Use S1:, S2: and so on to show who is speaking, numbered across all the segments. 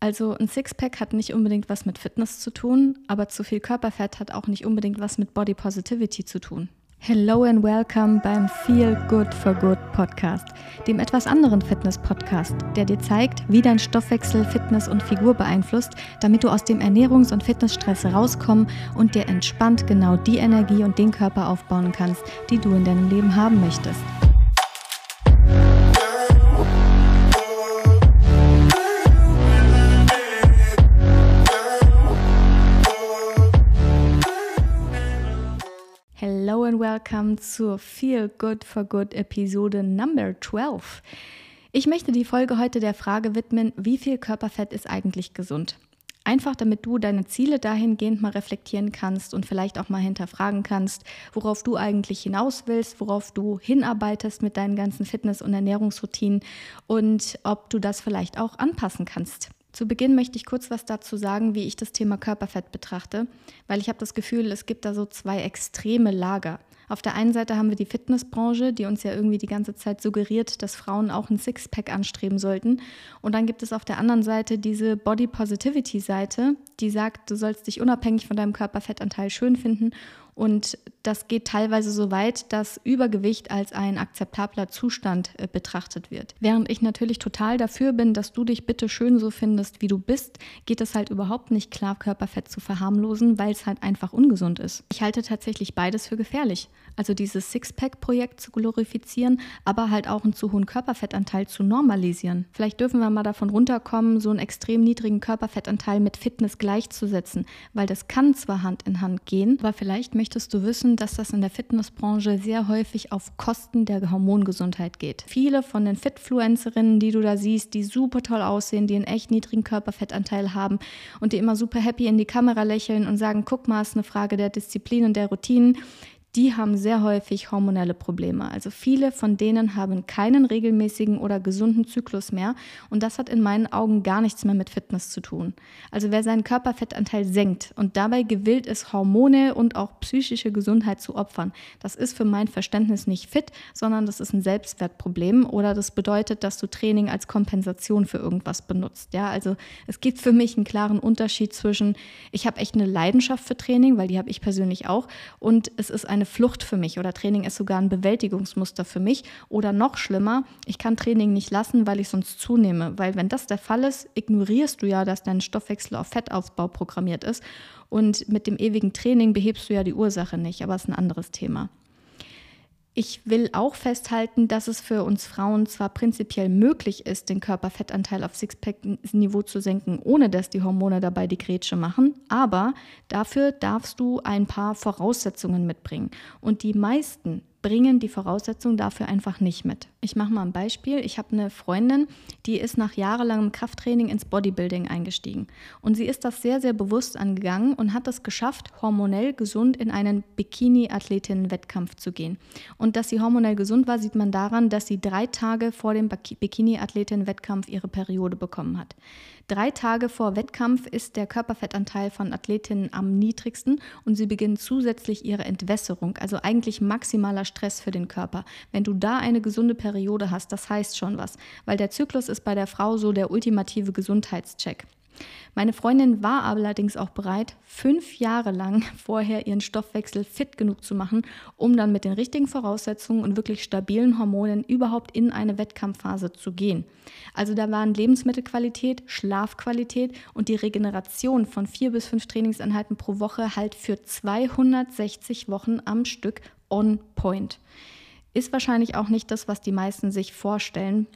S1: Also ein Sixpack hat nicht unbedingt was mit Fitness zu tun, aber zu viel Körperfett hat auch nicht unbedingt was mit Body Positivity zu tun. Hello and welcome beim Feel Good for Good Podcast, dem etwas anderen Fitness-Podcast, der dir zeigt, wie dein Stoffwechsel Fitness und Figur beeinflusst, damit du aus dem Ernährungs- und Fitnessstress rauskommen und dir entspannt genau die Energie und den Körper aufbauen kannst, die du in deinem Leben haben möchtest. Hello and welcome zur Feel Good for Good Episode Number 12. Ich möchte die Folge heute der Frage widmen, wie viel Körperfett ist eigentlich gesund? Einfach damit du deine Ziele dahingehend mal reflektieren kannst und vielleicht auch mal hinterfragen kannst, worauf du eigentlich hinaus willst, worauf du hinarbeitest mit deinen ganzen Fitness- und Ernährungsroutinen und ob du das vielleicht auch anpassen kannst. Zu Beginn möchte ich kurz was dazu sagen, wie ich das Thema Körperfett betrachte, weil ich habe das Gefühl, es gibt da so zwei extreme Lager. Auf der einen Seite haben wir die Fitnessbranche, die uns ja irgendwie die ganze Zeit suggeriert, dass Frauen auch ein Sixpack anstreben sollten. Und dann gibt es auf der anderen Seite diese Body Positivity Seite, die sagt, du sollst dich unabhängig von deinem Körperfettanteil schön finden und das geht teilweise so weit, dass Übergewicht als ein akzeptabler Zustand äh, betrachtet wird. Während ich natürlich total dafür bin, dass du dich bitte schön so findest, wie du bist, geht es halt überhaupt nicht klar, Körperfett zu verharmlosen, weil es halt einfach ungesund ist. Ich halte tatsächlich beides für gefährlich. Also dieses Sixpack-Projekt zu glorifizieren, aber halt auch einen zu hohen Körperfettanteil zu normalisieren. Vielleicht dürfen wir mal davon runterkommen, so einen extrem niedrigen Körperfettanteil mit Fitness gleichzusetzen, weil das kann zwar Hand in Hand gehen, aber vielleicht möchte möchtest du wissen, dass das in der Fitnessbranche sehr häufig auf Kosten der Hormongesundheit geht. Viele von den Fitfluencerinnen, die du da siehst, die super toll aussehen, die einen echt niedrigen Körperfettanteil haben und die immer super happy in die Kamera lächeln und sagen, guck mal, es ist eine Frage der Disziplin und der Routinen, die haben sehr häufig hormonelle Probleme. Also viele von denen haben keinen regelmäßigen oder gesunden Zyklus mehr und das hat in meinen Augen gar nichts mehr mit Fitness zu tun. Also wer seinen Körperfettanteil senkt und dabei gewillt ist, Hormone und auch psychische Gesundheit zu opfern, das ist für mein Verständnis nicht fit, sondern das ist ein Selbstwertproblem oder das bedeutet, dass du Training als Kompensation für irgendwas benutzt. Ja, also es gibt für mich einen klaren Unterschied zwischen ich habe echt eine Leidenschaft für Training, weil die habe ich persönlich auch und es ist ein eine Flucht für mich oder Training ist sogar ein Bewältigungsmuster für mich. Oder noch schlimmer, ich kann Training nicht lassen, weil ich sonst zunehme, weil wenn das der Fall ist, ignorierst du ja, dass dein Stoffwechsel auf Fettaufbau programmiert ist. Und mit dem ewigen Training behebst du ja die Ursache nicht, aber es ist ein anderes Thema. Ich will auch festhalten, dass es für uns Frauen zwar prinzipiell möglich ist, den Körperfettanteil auf Sixpack-Niveau zu senken, ohne dass die Hormone dabei die Grätsche machen, aber dafür darfst du ein paar Voraussetzungen mitbringen. Und die meisten bringen die Voraussetzungen dafür einfach nicht mit. Ich mache mal ein Beispiel. Ich habe eine Freundin, die ist nach jahrelangem Krafttraining ins Bodybuilding eingestiegen. Und sie ist das sehr, sehr bewusst angegangen und hat es geschafft, hormonell gesund in einen Bikini-Athletinnen-Wettkampf zu gehen. Und dass sie hormonell gesund war, sieht man daran, dass sie drei Tage vor dem Bikini-Athletinnen-Wettkampf ihre Periode bekommen hat. Drei Tage vor Wettkampf ist der Körperfettanteil von Athletinnen am niedrigsten und sie beginnen zusätzlich ihre Entwässerung, also eigentlich maximaler Stress für den Körper. Wenn du da eine gesunde Periode hast, das heißt schon was, weil der Zyklus ist bei der Frau so der ultimative Gesundheitscheck. Meine Freundin war allerdings auch bereit, fünf Jahre lang vorher ihren Stoffwechsel fit genug zu machen, um dann mit den richtigen Voraussetzungen und wirklich stabilen Hormonen überhaupt in eine Wettkampfphase zu gehen. Also da waren Lebensmittelqualität, Schlafqualität und die Regeneration von vier bis fünf Trainingseinheiten pro Woche halt für 260 Wochen am Stück on point. Ist wahrscheinlich auch nicht das, was die meisten sich vorstellen.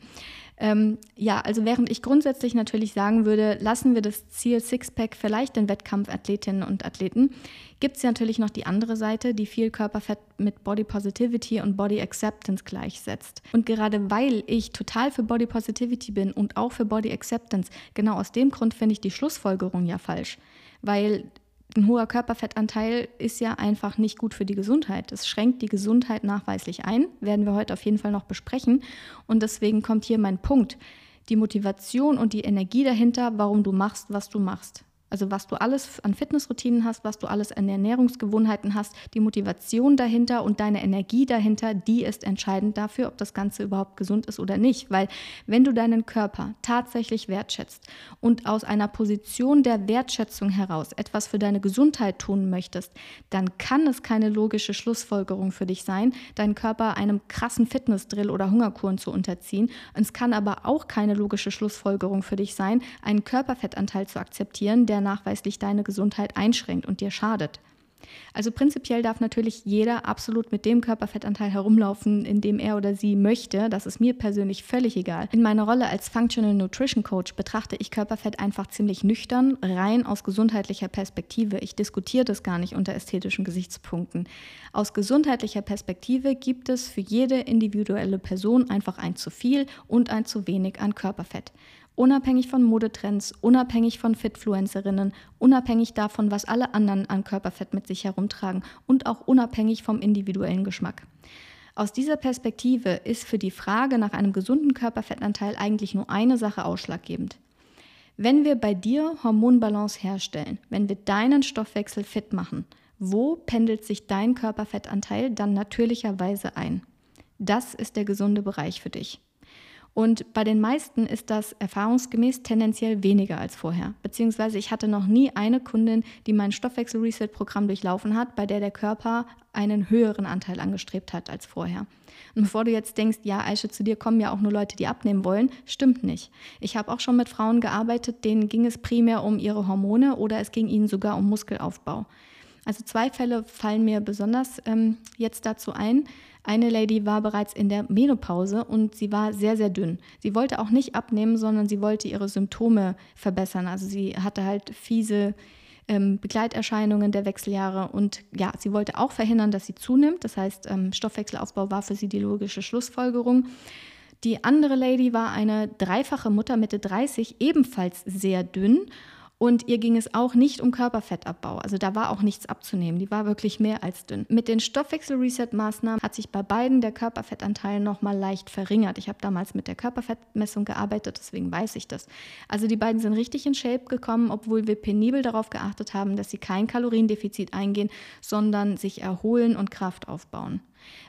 S1: Ähm, ja, also während ich grundsätzlich natürlich sagen würde, lassen wir das Ziel Sixpack vielleicht den Wettkampfathletinnen und Athleten, gibt es natürlich noch die andere Seite, die viel Körperfett mit Body Positivity und Body Acceptance gleichsetzt. Und gerade weil ich total für Body Positivity bin und auch für Body Acceptance, genau aus dem Grund finde ich die Schlussfolgerung ja falsch. Weil ein hoher Körperfettanteil ist ja einfach nicht gut für die Gesundheit. Es schränkt die Gesundheit nachweislich ein, werden wir heute auf jeden Fall noch besprechen. Und deswegen kommt hier mein Punkt. Die Motivation und die Energie dahinter, warum du machst, was du machst. Also was du alles an Fitnessroutinen hast, was du alles an Ernährungsgewohnheiten hast, die Motivation dahinter und deine Energie dahinter, die ist entscheidend dafür, ob das Ganze überhaupt gesund ist oder nicht. Weil wenn du deinen Körper tatsächlich wertschätzt und aus einer Position der Wertschätzung heraus etwas für deine Gesundheit tun möchtest, dann kann es keine logische Schlussfolgerung für dich sein, deinen Körper einem krassen Fitnessdrill oder Hungerkuren zu unterziehen. Es kann aber auch keine logische Schlussfolgerung für dich sein, einen Körperfettanteil zu akzeptieren, der nachweislich deine Gesundheit einschränkt und dir schadet. Also prinzipiell darf natürlich jeder absolut mit dem Körperfettanteil herumlaufen, in dem er oder sie möchte. Das ist mir persönlich völlig egal. In meiner Rolle als Functional Nutrition Coach betrachte ich Körperfett einfach ziemlich nüchtern, rein aus gesundheitlicher Perspektive. Ich diskutiere das gar nicht unter ästhetischen Gesichtspunkten. Aus gesundheitlicher Perspektive gibt es für jede individuelle Person einfach ein zu viel und ein zu wenig an Körperfett unabhängig von Modetrends, unabhängig von Fitfluencerinnen, unabhängig davon, was alle anderen an Körperfett mit sich herumtragen und auch unabhängig vom individuellen Geschmack. Aus dieser Perspektive ist für die Frage nach einem gesunden Körperfettanteil eigentlich nur eine Sache ausschlaggebend. Wenn wir bei dir Hormonbalance herstellen, wenn wir deinen Stoffwechsel fit machen, wo pendelt sich dein Körperfettanteil dann natürlicherweise ein? Das ist der gesunde Bereich für dich. Und bei den meisten ist das erfahrungsgemäß tendenziell weniger als vorher. Beziehungsweise ich hatte noch nie eine Kundin, die mein Stoffwechsel-Reset-Programm durchlaufen hat, bei der der Körper einen höheren Anteil angestrebt hat als vorher. Und bevor du jetzt denkst, ja, Aische, zu dir kommen ja auch nur Leute, die abnehmen wollen, stimmt nicht. Ich habe auch schon mit Frauen gearbeitet, denen ging es primär um ihre Hormone oder es ging ihnen sogar um Muskelaufbau. Also zwei Fälle fallen mir besonders ähm, jetzt dazu ein. Eine Lady war bereits in der Menopause und sie war sehr, sehr dünn. Sie wollte auch nicht abnehmen, sondern sie wollte ihre Symptome verbessern. Also sie hatte halt fiese ähm, Begleiterscheinungen der Wechseljahre und ja, sie wollte auch verhindern, dass sie zunimmt. Das heißt, ähm, Stoffwechselausbau war für sie die logische Schlussfolgerung. Die andere Lady war eine dreifache Mutter Mitte 30, ebenfalls sehr dünn und ihr ging es auch nicht um Körperfettabbau. Also da war auch nichts abzunehmen. Die war wirklich mehr als dünn. Mit den Stoffwechsel-Reset-Maßnahmen hat sich bei beiden der Körperfettanteil nochmal leicht verringert. Ich habe damals mit der Körperfettmessung gearbeitet, deswegen weiß ich das. Also die beiden sind richtig in Shape gekommen, obwohl wir penibel darauf geachtet haben, dass sie kein Kaloriendefizit eingehen, sondern sich erholen und Kraft aufbauen.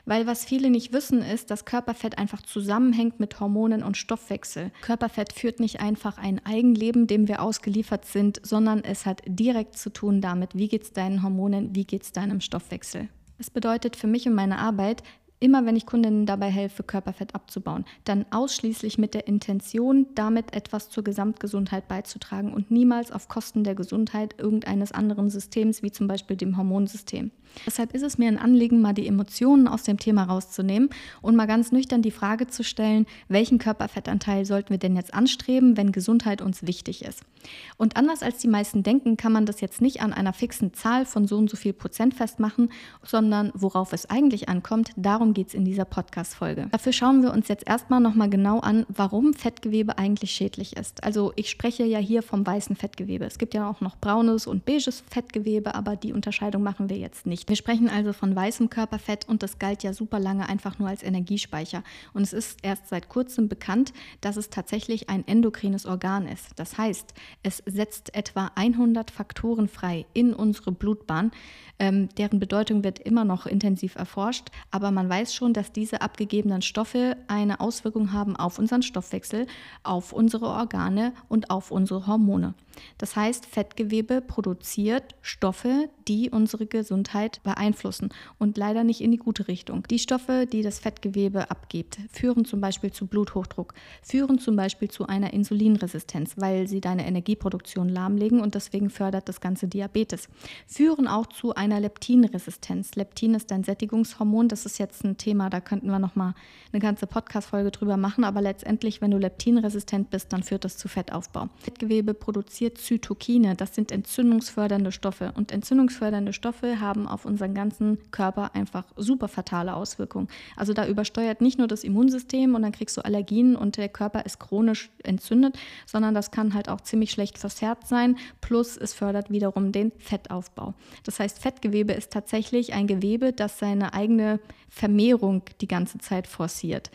S1: Weil was viele nicht wissen, ist, dass Körperfett einfach zusammenhängt mit Hormonen und Stoffwechsel. Körperfett führt nicht einfach ein Eigenleben, dem wir ausgeliefert sind, sondern es hat direkt zu tun damit, wie geht es deinen Hormonen, wie geht es deinem Stoffwechsel. Das bedeutet für mich und meine Arbeit, immer wenn ich Kundinnen dabei helfe, Körperfett abzubauen, dann ausschließlich mit der Intention, damit etwas zur Gesamtgesundheit beizutragen und niemals auf Kosten der Gesundheit irgendeines anderen Systems, wie zum Beispiel dem Hormonsystem. Deshalb ist es mir ein Anliegen, mal die Emotionen aus dem Thema rauszunehmen und mal ganz nüchtern die Frage zu stellen, welchen Körperfettanteil sollten wir denn jetzt anstreben, wenn Gesundheit uns wichtig ist. Und anders als die meisten denken, kann man das jetzt nicht an einer fixen Zahl von so und so viel Prozent festmachen, sondern worauf es eigentlich ankommt, darum geht es in dieser Podcast-Folge. Dafür schauen wir uns jetzt erstmal nochmal genau an, warum Fettgewebe eigentlich schädlich ist. Also ich spreche ja hier vom weißen Fettgewebe. Es gibt ja auch noch braunes und beiges Fettgewebe, aber die Unterscheidung machen wir jetzt nicht. Wir sprechen also von weißem Körperfett und das galt ja super lange einfach nur als Energiespeicher. Und es ist erst seit kurzem bekannt, dass es tatsächlich ein endokrines Organ ist. Das heißt, es setzt etwa 100 Faktoren frei in unsere Blutbahn, ähm, deren Bedeutung wird immer noch intensiv erforscht, aber man weiß schon, dass diese abgegebenen Stoffe eine Auswirkung haben auf unseren Stoffwechsel, auf unsere Organe und auf unsere Hormone. Das heißt, Fettgewebe produziert Stoffe, die unsere Gesundheit beeinflussen und leider nicht in die gute Richtung. Die Stoffe, die das Fettgewebe abgibt, führen zum Beispiel zu Bluthochdruck, führen zum Beispiel zu einer Insulinresistenz, weil sie deine Energieproduktion lahmlegen und deswegen fördert das ganze Diabetes, führen auch zu einer Leptinresistenz. Leptin ist ein Sättigungshormon, das ist jetzt ein Thema, da könnten wir noch mal eine ganze Podcast-Folge drüber machen, aber letztendlich, wenn du leptinresistent bist, dann führt das zu Fettaufbau. Fettgewebe produziert produziert Zytokine. Das sind entzündungsfördernde Stoffe. Und entzündungsfördernde Stoffe haben auf unseren ganzen Körper einfach super fatale Auswirkungen. Also da übersteuert nicht nur das Immunsystem und dann kriegst du Allergien und der Körper ist chronisch entzündet, sondern das kann halt auch ziemlich schlecht verzerrt sein. Plus es fördert wiederum den Fettaufbau. Das heißt, Fettgewebe ist tatsächlich ein Gewebe, das seine eigene Vermehrung die ganze Zeit forciert.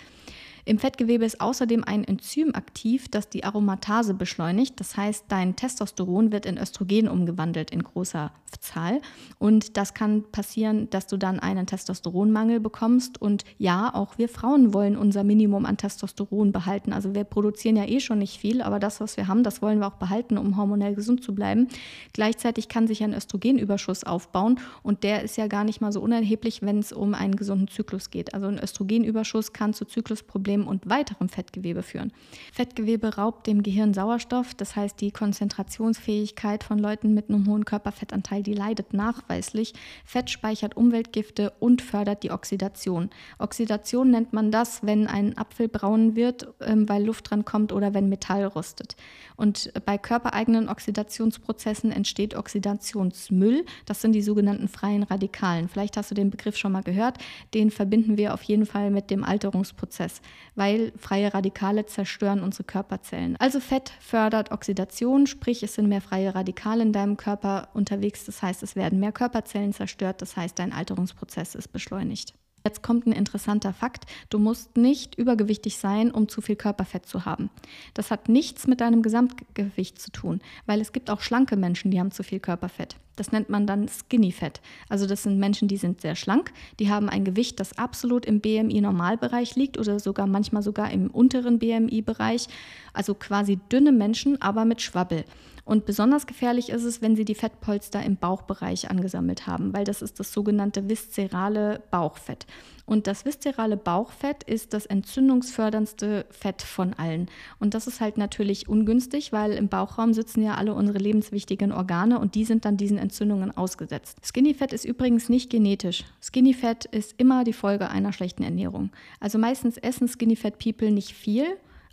S1: Im Fettgewebe ist außerdem ein Enzym aktiv, das die Aromatase beschleunigt. Das heißt, dein Testosteron wird in Östrogen umgewandelt in großer Zahl. Und das kann passieren, dass du dann einen Testosteronmangel bekommst. Und ja, auch wir Frauen wollen unser Minimum an Testosteron behalten. Also wir produzieren ja eh schon nicht viel, aber das, was wir haben, das wollen wir auch behalten, um hormonell gesund zu bleiben. Gleichzeitig kann sich ein Östrogenüberschuss aufbauen und der ist ja gar nicht mal so unerheblich, wenn es um einen gesunden Zyklus geht. Also ein Östrogenüberschuss kann zu Zyklusproblemen und weiterem Fettgewebe führen. Fettgewebe raubt dem Gehirn Sauerstoff, das heißt die Konzentrationsfähigkeit von Leuten mit einem hohen Körperfettanteil, die leidet nachweislich. Fett speichert Umweltgifte und fördert die Oxidation. Oxidation nennt man das, wenn ein Apfel braun wird, ähm, weil Luft dran kommt oder wenn Metall rostet. Und bei körpereigenen Oxidationsprozessen entsteht Oxidationsmüll. Das sind die sogenannten freien Radikalen. Vielleicht hast du den Begriff schon mal gehört. Den verbinden wir auf jeden Fall mit dem Alterungsprozess, weil freie Radikale zerstören unsere Körperzellen. Also Fett fördert Oxidation, sprich es sind mehr freie Radikale in deinem Körper unterwegs. Das heißt, es werden mehr Körperzellen zerstört. Das heißt, dein Alterungsprozess ist beschleunigt. Jetzt kommt ein interessanter Fakt. Du musst nicht übergewichtig sein, um zu viel Körperfett zu haben. Das hat nichts mit deinem Gesamtgewicht zu tun, weil es gibt auch schlanke Menschen, die haben zu viel Körperfett. Das nennt man dann Skinny Fat. Also das sind Menschen, die sind sehr schlank, die haben ein Gewicht, das absolut im BMI-Normalbereich liegt oder sogar manchmal sogar im unteren BMI-Bereich. Also quasi dünne Menschen, aber mit Schwabbel. Und besonders gefährlich ist es, wenn sie die Fettpolster im Bauchbereich angesammelt haben, weil das ist das sogenannte viszerale Bauchfett. Und das viszerale Bauchfett ist das entzündungsförderndste Fett von allen. Und das ist halt natürlich ungünstig, weil im Bauchraum sitzen ja alle unsere lebenswichtigen Organe und die sind dann diesen Entzündungen ausgesetzt. Skinny Fett ist übrigens nicht genetisch. Skinny Fett ist immer die Folge einer schlechten Ernährung. Also meistens essen Skinny Fat People nicht viel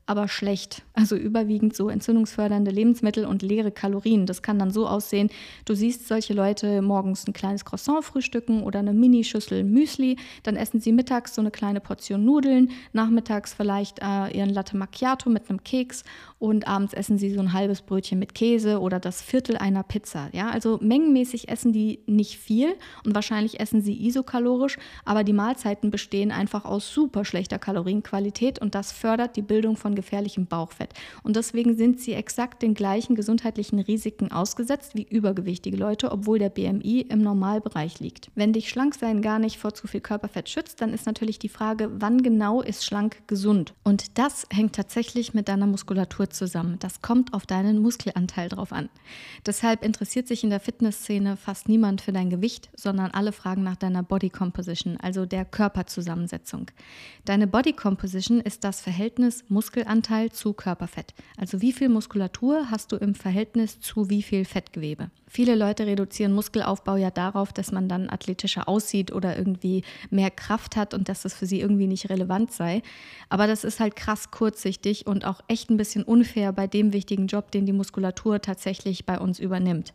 S1: aber schlecht. Also überwiegend so entzündungsfördernde Lebensmittel und leere Kalorien. Das kann dann so aussehen, du siehst solche Leute morgens ein kleines Croissant frühstücken oder eine Minischüssel Müsli, dann essen sie mittags so eine kleine Portion Nudeln, nachmittags vielleicht äh, ihren Latte Macchiato mit einem Keks und abends essen sie so ein halbes Brötchen mit Käse oder das Viertel einer Pizza. Ja, also mengenmäßig essen die nicht viel und wahrscheinlich essen sie isokalorisch, aber die Mahlzeiten bestehen einfach aus super schlechter Kalorienqualität und das fördert die Bildung von gefährlichem Bauchfett. Und deswegen sind sie exakt den gleichen gesundheitlichen Risiken ausgesetzt wie übergewichtige Leute, obwohl der BMI im Normalbereich liegt. Wenn dich Schlanksein gar nicht vor zu viel Körperfett schützt, dann ist natürlich die Frage, wann genau ist schlank gesund? Und das hängt tatsächlich mit deiner Muskulatur zusammen. Das kommt auf deinen Muskelanteil drauf an. Deshalb interessiert sich in der Fitnessszene fast niemand für dein Gewicht, sondern alle fragen nach deiner Body Composition, also der Körperzusammensetzung. Deine Body Composition ist das Verhältnis Muskel Muskelanteil zu Körperfett. Also wie viel Muskulatur hast du im Verhältnis zu wie viel Fettgewebe? Viele Leute reduzieren Muskelaufbau ja darauf, dass man dann athletischer aussieht oder irgendwie mehr Kraft hat und dass das für sie irgendwie nicht relevant sei. Aber das ist halt krass kurzsichtig und auch echt ein bisschen unfair bei dem wichtigen Job, den die Muskulatur tatsächlich bei uns übernimmt.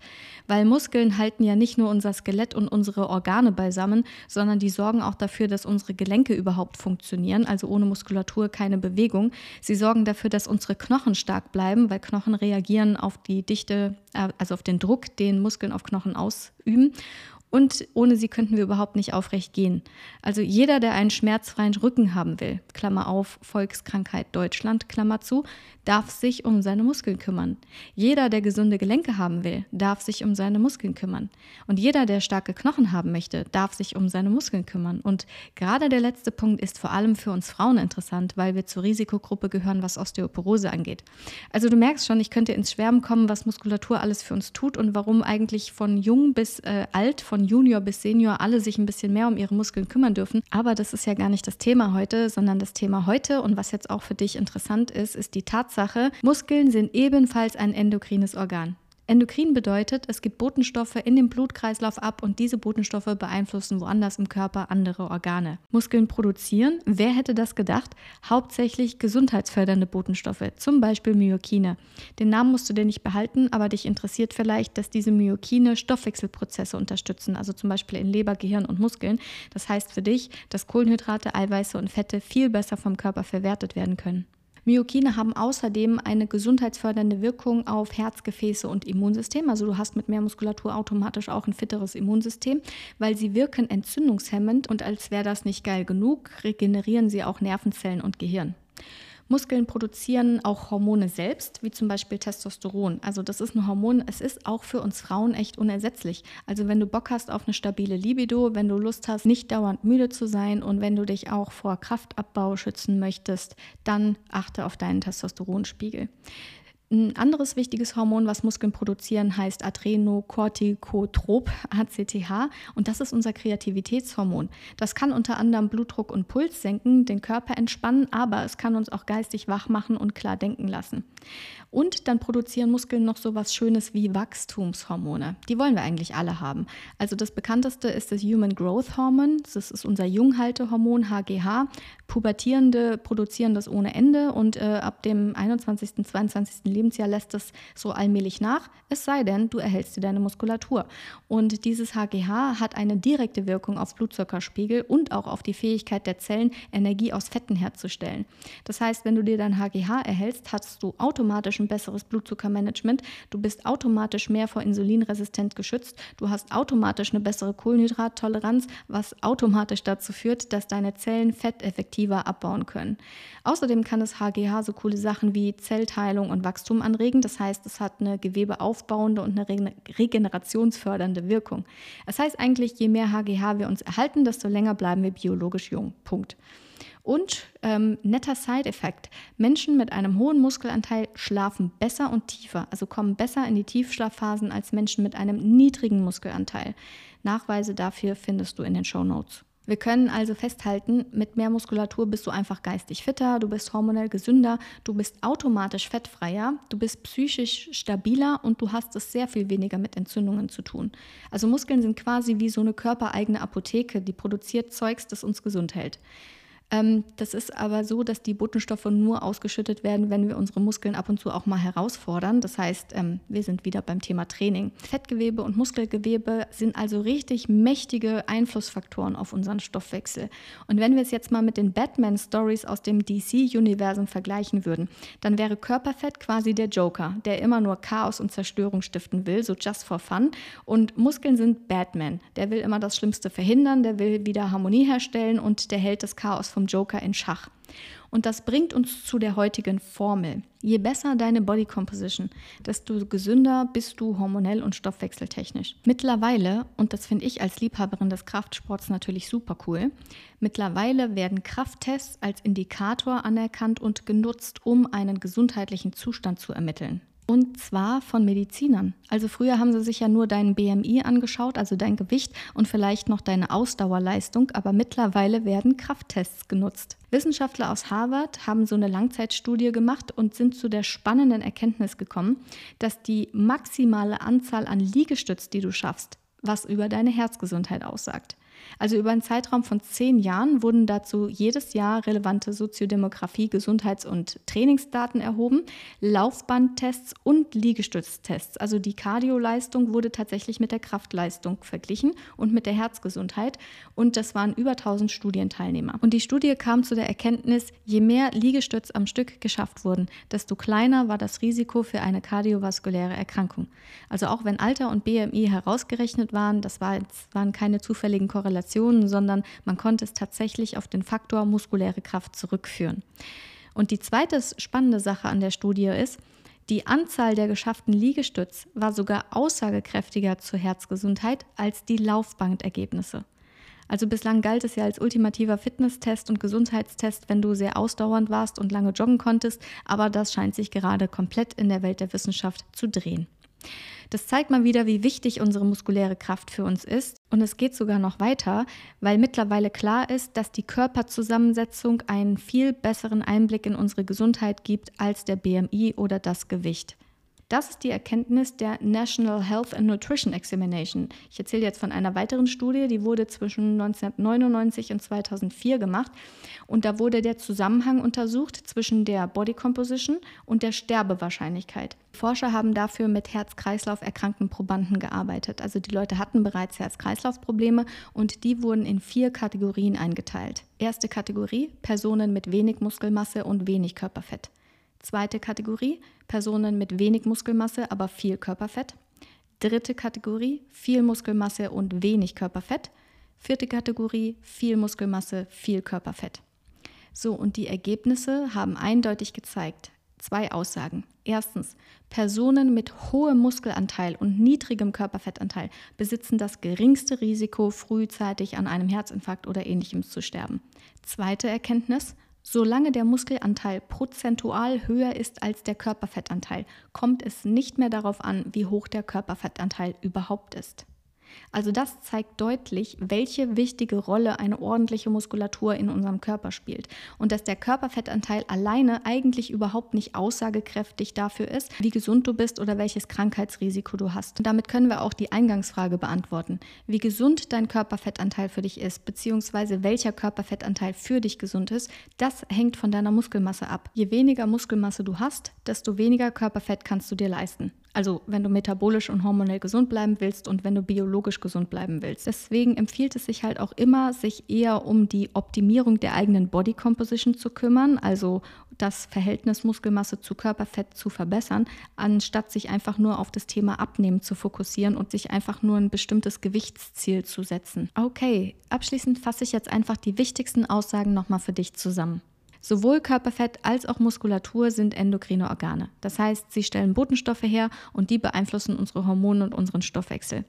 S1: Weil Muskeln halten ja nicht nur unser Skelett und unsere Organe beisammen, sondern die sorgen auch dafür, dass unsere Gelenke überhaupt funktionieren. Also ohne Muskulatur keine Bewegung. Sie sorgen dafür, dass unsere Knochen stark bleiben, weil Knochen reagieren auf die Dichte, äh, also auf den Druck, den Muskeln auf Knochen ausüben. Und ohne sie könnten wir überhaupt nicht aufrecht gehen. Also jeder, der einen schmerzfreien Rücken haben will, Klammer auf, Volkskrankheit Deutschland, Klammer zu, darf sich um seine Muskeln kümmern. Jeder, der gesunde Gelenke haben will, darf sich um seine Muskeln kümmern. Und jeder, der starke Knochen haben möchte, darf sich um seine Muskeln kümmern. Und gerade der letzte Punkt ist vor allem für uns Frauen interessant, weil wir zur Risikogruppe gehören, was Osteoporose angeht. Also du merkst schon, ich könnte ins Schwärmen kommen, was Muskulatur alles für uns tut und warum eigentlich von jung bis äh, alt, von Junior bis Senior alle sich ein bisschen mehr um ihre Muskeln kümmern dürfen. Aber das ist ja gar nicht das Thema heute, sondern das Thema heute und was jetzt auch für dich interessant ist, ist die Tatsache, Tatsache, Muskeln sind ebenfalls ein endokrines Organ. Endokrin bedeutet, es gibt Botenstoffe in den Blutkreislauf ab und diese Botenstoffe beeinflussen woanders im Körper andere Organe. Muskeln produzieren, wer hätte das gedacht, hauptsächlich gesundheitsfördernde Botenstoffe, zum Beispiel Myokine. Den Namen musst du dir nicht behalten, aber dich interessiert vielleicht, dass diese Myokine Stoffwechselprozesse unterstützen, also zum Beispiel in Leber, Gehirn und Muskeln. Das heißt für dich, dass Kohlenhydrate, Eiweiße und Fette viel besser vom Körper verwertet werden können. Myokine haben außerdem eine gesundheitsfördernde Wirkung auf Herz, Gefäße und Immunsystem. Also du hast mit mehr Muskulatur automatisch auch ein fitteres Immunsystem, weil sie wirken entzündungshemmend und als wäre das nicht geil genug, regenerieren sie auch Nervenzellen und Gehirn. Muskeln produzieren auch Hormone selbst, wie zum Beispiel Testosteron. Also das ist ein Hormon, es ist auch für uns Frauen echt unersetzlich. Also wenn du Bock hast auf eine stabile Libido, wenn du Lust hast, nicht dauernd müde zu sein und wenn du dich auch vor Kraftabbau schützen möchtest, dann achte auf deinen Testosteronspiegel. Ein anderes wichtiges Hormon, was Muskeln produzieren, heißt Adrenocorticotrop, ACTH, und das ist unser Kreativitätshormon. Das kann unter anderem Blutdruck und Puls senken, den Körper entspannen, aber es kann uns auch geistig wach machen und klar denken lassen. Und dann produzieren Muskeln noch so was Schönes wie Wachstumshormone. Die wollen wir eigentlich alle haben. Also das bekannteste ist das Human Growth Hormone. Das ist unser Junghaltehormon HGH. Pubertierende produzieren das ohne Ende und äh, ab dem 21., 22. Lebensjahr lässt es so allmählich nach. Es sei denn, du erhältst dir deine Muskulatur. Und dieses HGH hat eine direkte Wirkung auf Blutzuckerspiegel und auch auf die Fähigkeit der Zellen, Energie aus Fetten herzustellen. Das heißt, wenn du dir dein HGH erhältst, hast du automatisch ein besseres Blutzuckermanagement. Du bist automatisch mehr vor Insulinresistent geschützt. Du hast automatisch eine bessere Kohlenhydrattoleranz, was automatisch dazu führt, dass deine Zellen Fett effektiver abbauen können. Außerdem kann das HGH so coole Sachen wie Zellteilung und Wachstum anregen. Das heißt, es hat eine gewebeaufbauende und eine regenerationsfördernde Wirkung. Das heißt eigentlich, je mehr HGH wir uns erhalten, desto länger bleiben wir biologisch jung. Punkt. Und ähm, netter Side-Effekt. Menschen mit einem hohen Muskelanteil schlafen besser und tiefer, also kommen besser in die Tiefschlafphasen als Menschen mit einem niedrigen Muskelanteil. Nachweise dafür findest du in den Show Notes. Wir können also festhalten, mit mehr Muskulatur bist du einfach geistig fitter, du bist hormonell gesünder, du bist automatisch fettfreier, du bist psychisch stabiler und du hast es sehr viel weniger mit Entzündungen zu tun. Also Muskeln sind quasi wie so eine körpereigene Apotheke, die produziert Zeugs, das uns gesund hält. Ähm, das ist aber so, dass die Botenstoffe nur ausgeschüttet werden, wenn wir unsere Muskeln ab und zu auch mal herausfordern. Das heißt, ähm, wir sind wieder beim Thema Training. Fettgewebe und Muskelgewebe sind also richtig mächtige Einflussfaktoren auf unseren Stoffwechsel. Und wenn wir es jetzt mal mit den Batman-Stories aus dem DC-Universum vergleichen würden, dann wäre Körperfett quasi der Joker, der immer nur Chaos und Zerstörung stiften will, so just for fun. Und Muskeln sind Batman, der will immer das Schlimmste verhindern, der will wieder Harmonie herstellen und der hält das Chaos vom vom Joker in Schach. Und das bringt uns zu der heutigen Formel. Je besser deine Body Composition, desto gesünder bist du hormonell und stoffwechseltechnisch. Mittlerweile, und das finde ich als Liebhaberin des Kraftsports natürlich super cool, mittlerweile werden Krafttests als Indikator anerkannt und genutzt, um einen gesundheitlichen Zustand zu ermitteln. Und zwar von Medizinern. Also früher haben sie sich ja nur deinen BMI angeschaut, also dein Gewicht und vielleicht noch deine Ausdauerleistung, aber mittlerweile werden Krafttests genutzt. Wissenschaftler aus Harvard haben so eine Langzeitstudie gemacht und sind zu der spannenden Erkenntnis gekommen, dass die maximale Anzahl an Liegestütz, die du schaffst, was über deine Herzgesundheit aussagt. Also über einen Zeitraum von zehn Jahren wurden dazu jedes Jahr relevante Soziodemografie, Gesundheits- und Trainingsdaten erhoben, Laufbandtests und Liegestütztests. Also die Kardioleistung wurde tatsächlich mit der Kraftleistung verglichen und mit der Herzgesundheit. Und das waren über 1000 Studienteilnehmer. Und die Studie kam zu der Erkenntnis, je mehr Liegestütz am Stück geschafft wurden, desto kleiner war das Risiko für eine kardiovaskuläre Erkrankung. Also auch wenn Alter und BMI herausgerechnet waren, das waren keine zufälligen Korrelationen, Korrelationen, sondern man konnte es tatsächlich auf den Faktor muskuläre Kraft zurückführen. Und die zweite spannende Sache an der Studie ist, die Anzahl der geschafften Liegestütz war sogar aussagekräftiger zur Herzgesundheit als die Laufbandergebnisse. Also bislang galt es ja als ultimativer Fitnesstest und Gesundheitstest, wenn du sehr ausdauernd warst und lange joggen konntest, aber das scheint sich gerade komplett in der Welt der Wissenschaft zu drehen. Das zeigt mal wieder, wie wichtig unsere muskuläre Kraft für uns ist. Und es geht sogar noch weiter, weil mittlerweile klar ist, dass die Körperzusammensetzung einen viel besseren Einblick in unsere Gesundheit gibt als der BMI oder das Gewicht. Das ist die Erkenntnis der National Health and Nutrition Examination. Ich erzähle jetzt von einer weiteren Studie, die wurde zwischen 1999 und 2004 gemacht. Und da wurde der Zusammenhang untersucht zwischen der Body Composition und der Sterbewahrscheinlichkeit. Forscher haben dafür mit Herz-Kreislauf erkrankten Probanden gearbeitet. Also die Leute hatten bereits Herz-Kreislauf-Probleme und die wurden in vier Kategorien eingeteilt. Erste Kategorie, Personen mit wenig Muskelmasse und wenig Körperfett. Zweite Kategorie, Personen mit wenig Muskelmasse, aber viel Körperfett. Dritte Kategorie, viel Muskelmasse und wenig Körperfett. Vierte Kategorie, viel Muskelmasse, viel Körperfett. So, und die Ergebnisse haben eindeutig gezeigt, zwei Aussagen. Erstens, Personen mit hohem Muskelanteil und niedrigem Körperfettanteil besitzen das geringste Risiko, frühzeitig an einem Herzinfarkt oder ähnlichem zu sterben. Zweite Erkenntnis, solange der Muskelanteil prozentual höher ist als der Körperfettanteil, kommt es nicht mehr darauf an, wie hoch der Körperfettanteil überhaupt ist. Also das zeigt deutlich, welche wichtige Rolle eine ordentliche Muskulatur in unserem Körper spielt und dass der Körperfettanteil alleine eigentlich überhaupt nicht aussagekräftig dafür ist, wie gesund du bist oder welches Krankheitsrisiko du hast. Und damit können wir auch die Eingangsfrage beantworten. Wie gesund dein Körperfettanteil für dich ist, beziehungsweise welcher Körperfettanteil für dich gesund ist, das hängt von deiner Muskelmasse ab. Je weniger Muskelmasse du hast, desto weniger Körperfett kannst du dir leisten. Also wenn du metabolisch und hormonell gesund bleiben willst und wenn du biologisch gesund bleiben willst. Deswegen empfiehlt es sich halt auch immer, sich eher um die Optimierung der eigenen Body Composition zu kümmern, also das Verhältnis Muskelmasse zu Körperfett zu verbessern, anstatt sich einfach nur auf das Thema Abnehmen zu fokussieren und sich einfach nur ein bestimmtes Gewichtsziel zu setzen. Okay, abschließend fasse ich jetzt einfach die wichtigsten Aussagen nochmal für dich zusammen. Sowohl Körperfett als auch Muskulatur sind endokrine Organe. Das heißt, sie stellen Botenstoffe her und die beeinflussen unsere Hormone und unseren Stoffwechsel.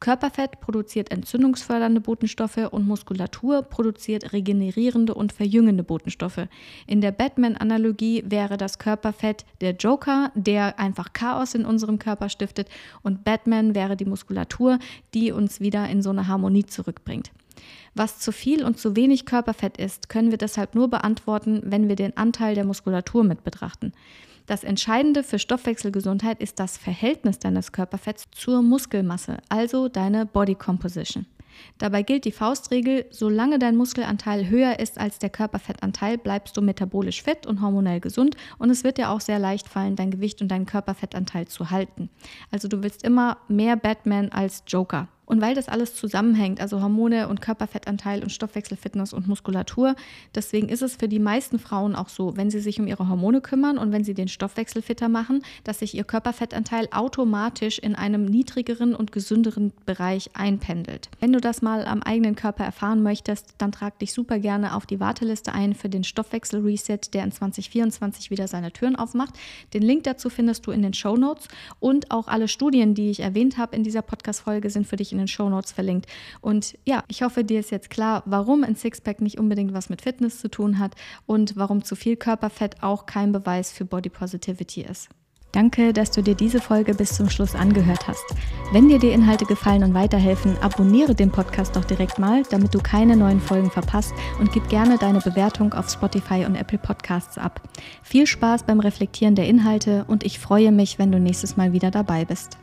S1: Körperfett produziert entzündungsfördernde Botenstoffe und Muskulatur produziert regenerierende und verjüngende Botenstoffe. In der Batman-Analogie wäre das Körperfett der Joker, der einfach Chaos in unserem Körper stiftet, und Batman wäre die Muskulatur, die uns wieder in so eine Harmonie zurückbringt. Was zu viel und zu wenig Körperfett ist, können wir deshalb nur beantworten, wenn wir den Anteil der Muskulatur mit betrachten. Das Entscheidende für Stoffwechselgesundheit ist das Verhältnis deines Körperfetts zur Muskelmasse, also deine Body Composition. Dabei gilt die Faustregel, solange dein Muskelanteil höher ist als der Körperfettanteil, bleibst du metabolisch fit und hormonell gesund und es wird dir auch sehr leicht fallen, dein Gewicht und deinen Körperfettanteil zu halten. Also du willst immer mehr Batman als Joker. Und weil das alles zusammenhängt, also Hormone und Körperfettanteil und Stoffwechselfitness und Muskulatur, deswegen ist es für die meisten Frauen auch so, wenn sie sich um ihre Hormone kümmern und wenn sie den Stoffwechsel fitter machen, dass sich ihr Körperfettanteil automatisch in einem niedrigeren und gesünderen Bereich einpendelt. Wenn du das mal am eigenen Körper erfahren möchtest, dann trag dich super gerne auf die Warteliste ein für den Stoffwechsel Reset, der in 2024 wieder seine Türen aufmacht. Den Link dazu findest du in den Show Notes und auch alle Studien, die ich erwähnt habe in dieser Podcast-Folge, sind für dich in den Show Notes verlinkt. Und ja, ich hoffe, dir ist jetzt klar, warum ein Sixpack nicht unbedingt was mit Fitness zu tun hat und warum zu viel Körperfett auch kein Beweis für Body Positivity ist. Danke, dass du dir diese Folge bis zum Schluss angehört hast. Wenn dir die Inhalte gefallen und weiterhelfen, abonniere den Podcast doch direkt mal, damit du keine neuen Folgen verpasst und gib gerne deine Bewertung auf Spotify und Apple Podcasts ab. Viel Spaß beim Reflektieren der Inhalte und ich freue mich, wenn du nächstes Mal wieder dabei bist.